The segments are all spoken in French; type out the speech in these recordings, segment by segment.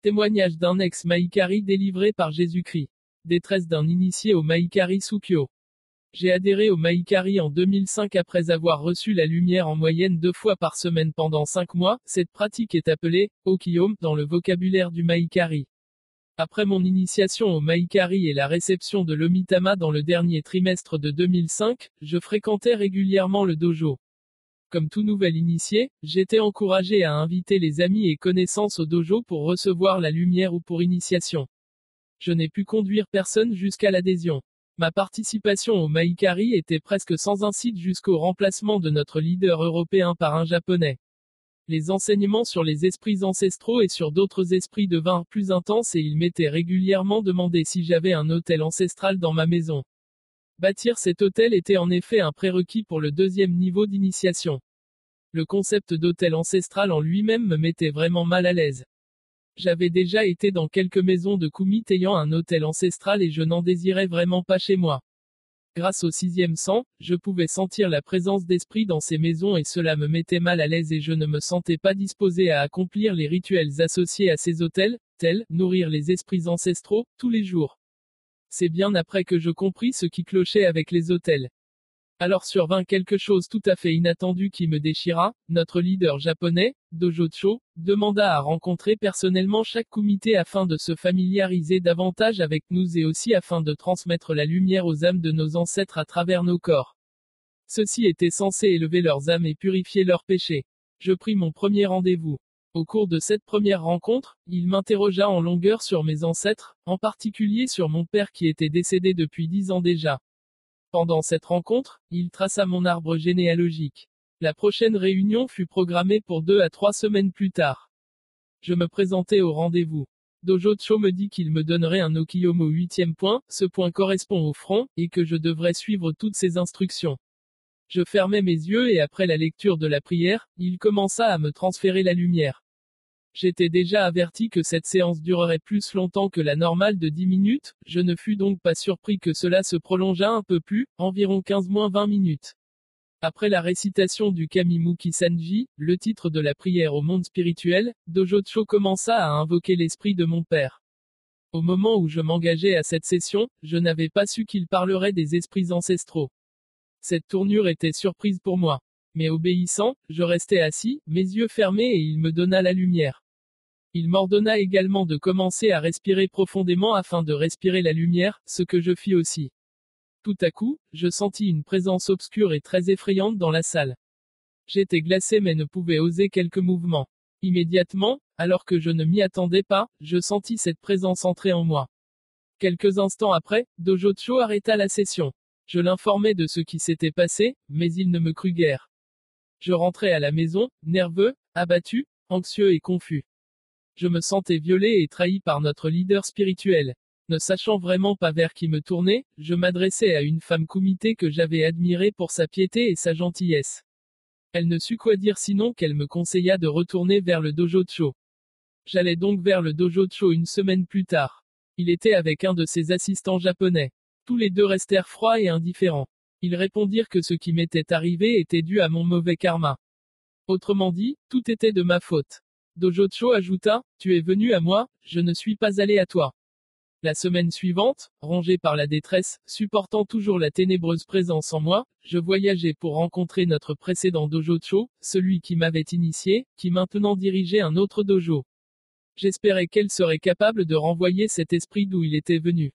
Témoignage d'un ex-Maïkari délivré par Jésus-Christ. Détresse d'un initié au Maïkari Sukyo. J'ai adhéré au Maïkari en 2005 après avoir reçu la lumière en moyenne deux fois par semaine pendant cinq mois. Cette pratique est appelée Okiyom dans le vocabulaire du Maïkari. Après mon initiation au Maïkari et la réception de l'Omitama dans le dernier trimestre de 2005, je fréquentais régulièrement le dojo. Comme tout nouvel initié, j'étais encouragé à inviter les amis et connaissances au dojo pour recevoir la lumière ou pour initiation. Je n'ai pu conduire personne jusqu'à l'adhésion. Ma participation au Maïkari était presque sans incite jusqu'au remplacement de notre leader européen par un japonais. Les enseignements sur les esprits ancestraux et sur d'autres esprits devinrent plus intenses et il m'était régulièrement demandé si j'avais un hôtel ancestral dans ma maison. Bâtir cet hôtel était en effet un prérequis pour le deuxième niveau d'initiation. Le concept d'hôtel ancestral en lui-même me mettait vraiment mal à l'aise. J'avais déjà été dans quelques maisons de Kumit ayant un hôtel ancestral et je n'en désirais vraiment pas chez moi. Grâce au sixième sang, je pouvais sentir la présence d'esprit dans ces maisons et cela me mettait mal à l'aise et je ne me sentais pas disposé à accomplir les rituels associés à ces hôtels, tels nourrir les esprits ancestraux, tous les jours. C'est bien après que je compris ce qui clochait avec les hôtels. Alors survint quelque chose tout à fait inattendu qui me déchira, notre leader japonais, Dojocho, demanda à rencontrer personnellement chaque comité afin de se familiariser davantage avec nous et aussi afin de transmettre la lumière aux âmes de nos ancêtres à travers nos corps. Ceci était censé élever leurs âmes et purifier leurs péchés. Je pris mon premier rendez-vous. Au cours de cette première rencontre, il m'interrogea en longueur sur mes ancêtres, en particulier sur mon père qui était décédé depuis dix ans déjà. Pendant cette rencontre, il traça mon arbre généalogique. La prochaine réunion fut programmée pour deux à trois semaines plus tard. Je me présentai au rendez-vous. Dojocho me dit qu'il me donnerait un Okiyom au huitième point, ce point correspond au front, et que je devrais suivre toutes ses instructions. Je fermai mes yeux et après la lecture de la prière, il commença à me transférer la lumière. J'étais déjà averti que cette séance durerait plus longtemps que la normale de 10 minutes, je ne fus donc pas surpris que cela se prolongeât un peu plus, environ 15-20 minutes. Après la récitation du Kamimuki Sanji, le titre de la prière au monde spirituel, Dojocho commença à invoquer l'esprit de mon père. Au moment où je m'engageais à cette session, je n'avais pas su qu'il parlerait des esprits ancestraux. Cette tournure était surprise pour moi. Mais obéissant, je restai assis, mes yeux fermés et il me donna la lumière. Il m'ordonna également de commencer à respirer profondément afin de respirer la lumière, ce que je fis aussi. Tout à coup, je sentis une présence obscure et très effrayante dans la salle. J'étais glacé mais ne pouvais oser quelques mouvements. Immédiatement, alors que je ne m'y attendais pas, je sentis cette présence entrer en moi. Quelques instants après, Dojocho arrêta la session. Je l'informai de ce qui s'était passé, mais il ne me crut guère. Je rentrai à la maison, nerveux, abattu, anxieux et confus. Je me sentais violé et trahi par notre leader spirituel. Ne sachant vraiment pas vers qui me tourner, je m'adressai à une femme comité que j'avais admirée pour sa piété et sa gentillesse. Elle ne sut quoi dire sinon qu'elle me conseilla de retourner vers le dojo Cho. J'allais donc vers le dojo Cho une semaine plus tard. Il était avec un de ses assistants japonais. Tous les deux restèrent froids et indifférents. Ils répondirent que ce qui m'était arrivé était dû à mon mauvais karma. Autrement dit, tout était de ma faute. Dojocho ajouta, Tu es venu à moi, je ne suis pas allé à toi. La semaine suivante, rongé par la détresse, supportant toujours la ténébreuse présence en moi, je voyageais pour rencontrer notre précédent dojocho, celui qui m'avait initié, qui maintenant dirigeait un autre dojo. J'espérais qu'elle serait capable de renvoyer cet esprit d'où il était venu.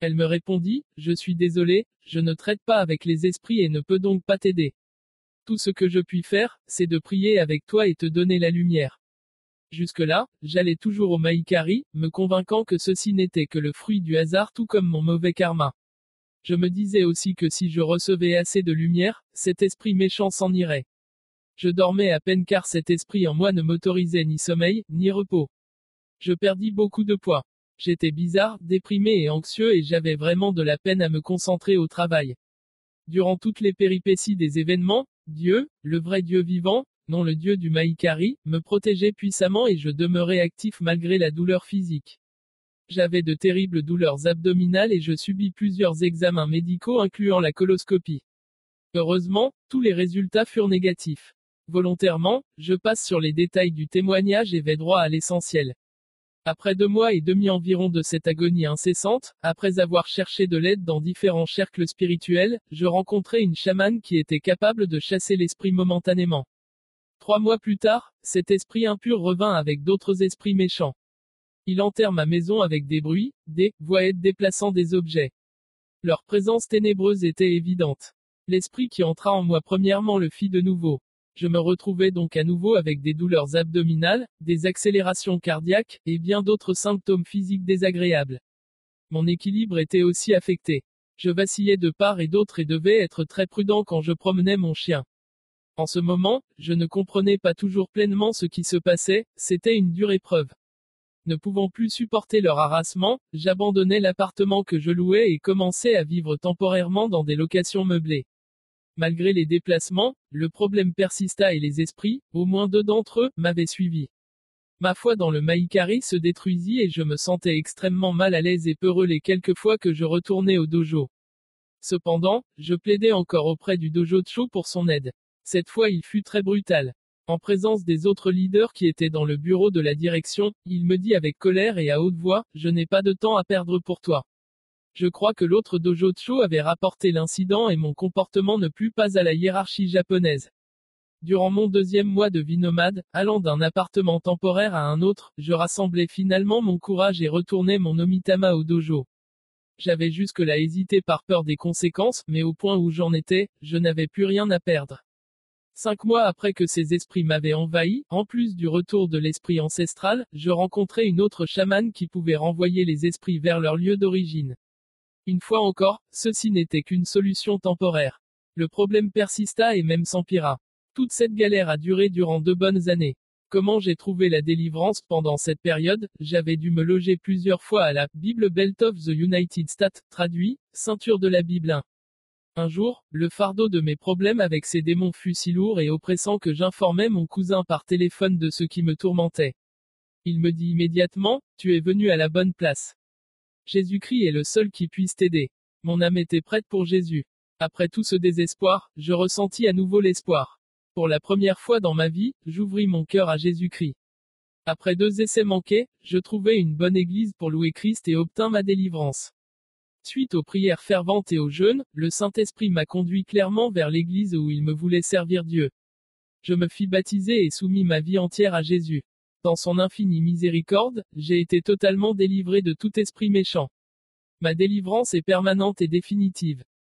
Elle me répondit, Je suis désolé, je ne traite pas avec les esprits et ne peux donc pas t'aider. Tout ce que je puis faire, c'est de prier avec toi et te donner la lumière. Jusque-là, j'allais toujours au Maïkari, me convainquant que ceci n'était que le fruit du hasard tout comme mon mauvais karma. Je me disais aussi que si je recevais assez de lumière, cet esprit méchant s'en irait. Je dormais à peine car cet esprit en moi ne m'autorisait ni sommeil, ni repos. Je perdis beaucoup de poids. J'étais bizarre, déprimé et anxieux et j'avais vraiment de la peine à me concentrer au travail. Durant toutes les péripéties des événements, Dieu, le vrai Dieu vivant, non le Dieu du Maïkari, me protégeait puissamment et je demeurais actif malgré la douleur physique. J'avais de terribles douleurs abdominales et je subis plusieurs examens médicaux incluant la coloscopie. Heureusement, tous les résultats furent négatifs. Volontairement, je passe sur les détails du témoignage et vais droit à l'essentiel. Après deux mois et demi environ de cette agonie incessante, après avoir cherché de l'aide dans différents cercles spirituels, je rencontrai une chamane qui était capable de chasser l'esprit momentanément. Trois mois plus tard, cet esprit impur revint avec d'autres esprits méchants. Il enterre ma maison avec des bruits, des voix déplaçant des objets. Leur présence ténébreuse était évidente. L'esprit qui entra en moi premièrement le fit de nouveau. Je me retrouvais donc à nouveau avec des douleurs abdominales, des accélérations cardiaques, et bien d'autres symptômes physiques désagréables. Mon équilibre était aussi affecté. Je vacillais de part et d'autre et devais être très prudent quand je promenais mon chien. En ce moment, je ne comprenais pas toujours pleinement ce qui se passait, c'était une dure épreuve. Ne pouvant plus supporter leur harassement, j'abandonnai l'appartement que je louais et commençai à vivre temporairement dans des locations meublées. Malgré les déplacements, le problème persista et les esprits, au moins deux d'entre eux, m'avaient suivi. Ma foi dans le Maïkari se détruisit et je me sentais extrêmement mal à l'aise et peureux les quelques fois que je retournais au dojo. Cependant, je plaidais encore auprès du dojo Cho pour son aide. Cette fois il fut très brutal. En présence des autres leaders qui étaient dans le bureau de la direction, il me dit avec colère et à haute voix, je n'ai pas de temps à perdre pour toi. Je crois que l'autre dojo Cho avait rapporté l'incident et mon comportement ne plut pas à la hiérarchie japonaise. Durant mon deuxième mois de vie nomade, allant d'un appartement temporaire à un autre, je rassemblais finalement mon courage et retournais mon omitama au dojo. J'avais jusque-là hésité par peur des conséquences, mais au point où j'en étais, je n'avais plus rien à perdre. Cinq mois après que ces esprits m'avaient envahi, en plus du retour de l'esprit ancestral, je rencontrai une autre chamane qui pouvait renvoyer les esprits vers leur lieu d'origine. Une fois encore, ceci n'était qu'une solution temporaire. Le problème persista et même s'empira. Toute cette galère a duré durant deux bonnes années. Comment j'ai trouvé la délivrance pendant cette période, j'avais dû me loger plusieurs fois à la Bible Belt of the United States, traduit, ceinture de la Bible 1. Un jour, le fardeau de mes problèmes avec ces démons fut si lourd et oppressant que j'informai mon cousin par téléphone de ce qui me tourmentait. Il me dit immédiatement, tu es venu à la bonne place. Jésus-Christ est le seul qui puisse t'aider. Mon âme était prête pour Jésus. Après tout ce désespoir, je ressentis à nouveau l'espoir. Pour la première fois dans ma vie, j'ouvris mon cœur à Jésus-Christ. Après deux essais manqués, je trouvai une bonne église pour louer Christ et obtins ma délivrance. Suite aux prières ferventes et aux jeûnes, le Saint-Esprit m'a conduit clairement vers l'église où il me voulait servir Dieu. Je me fis baptiser et soumis ma vie entière à Jésus. Dans son infinie miséricorde, j'ai été totalement délivré de tout esprit méchant. Ma délivrance est permanente et définitive.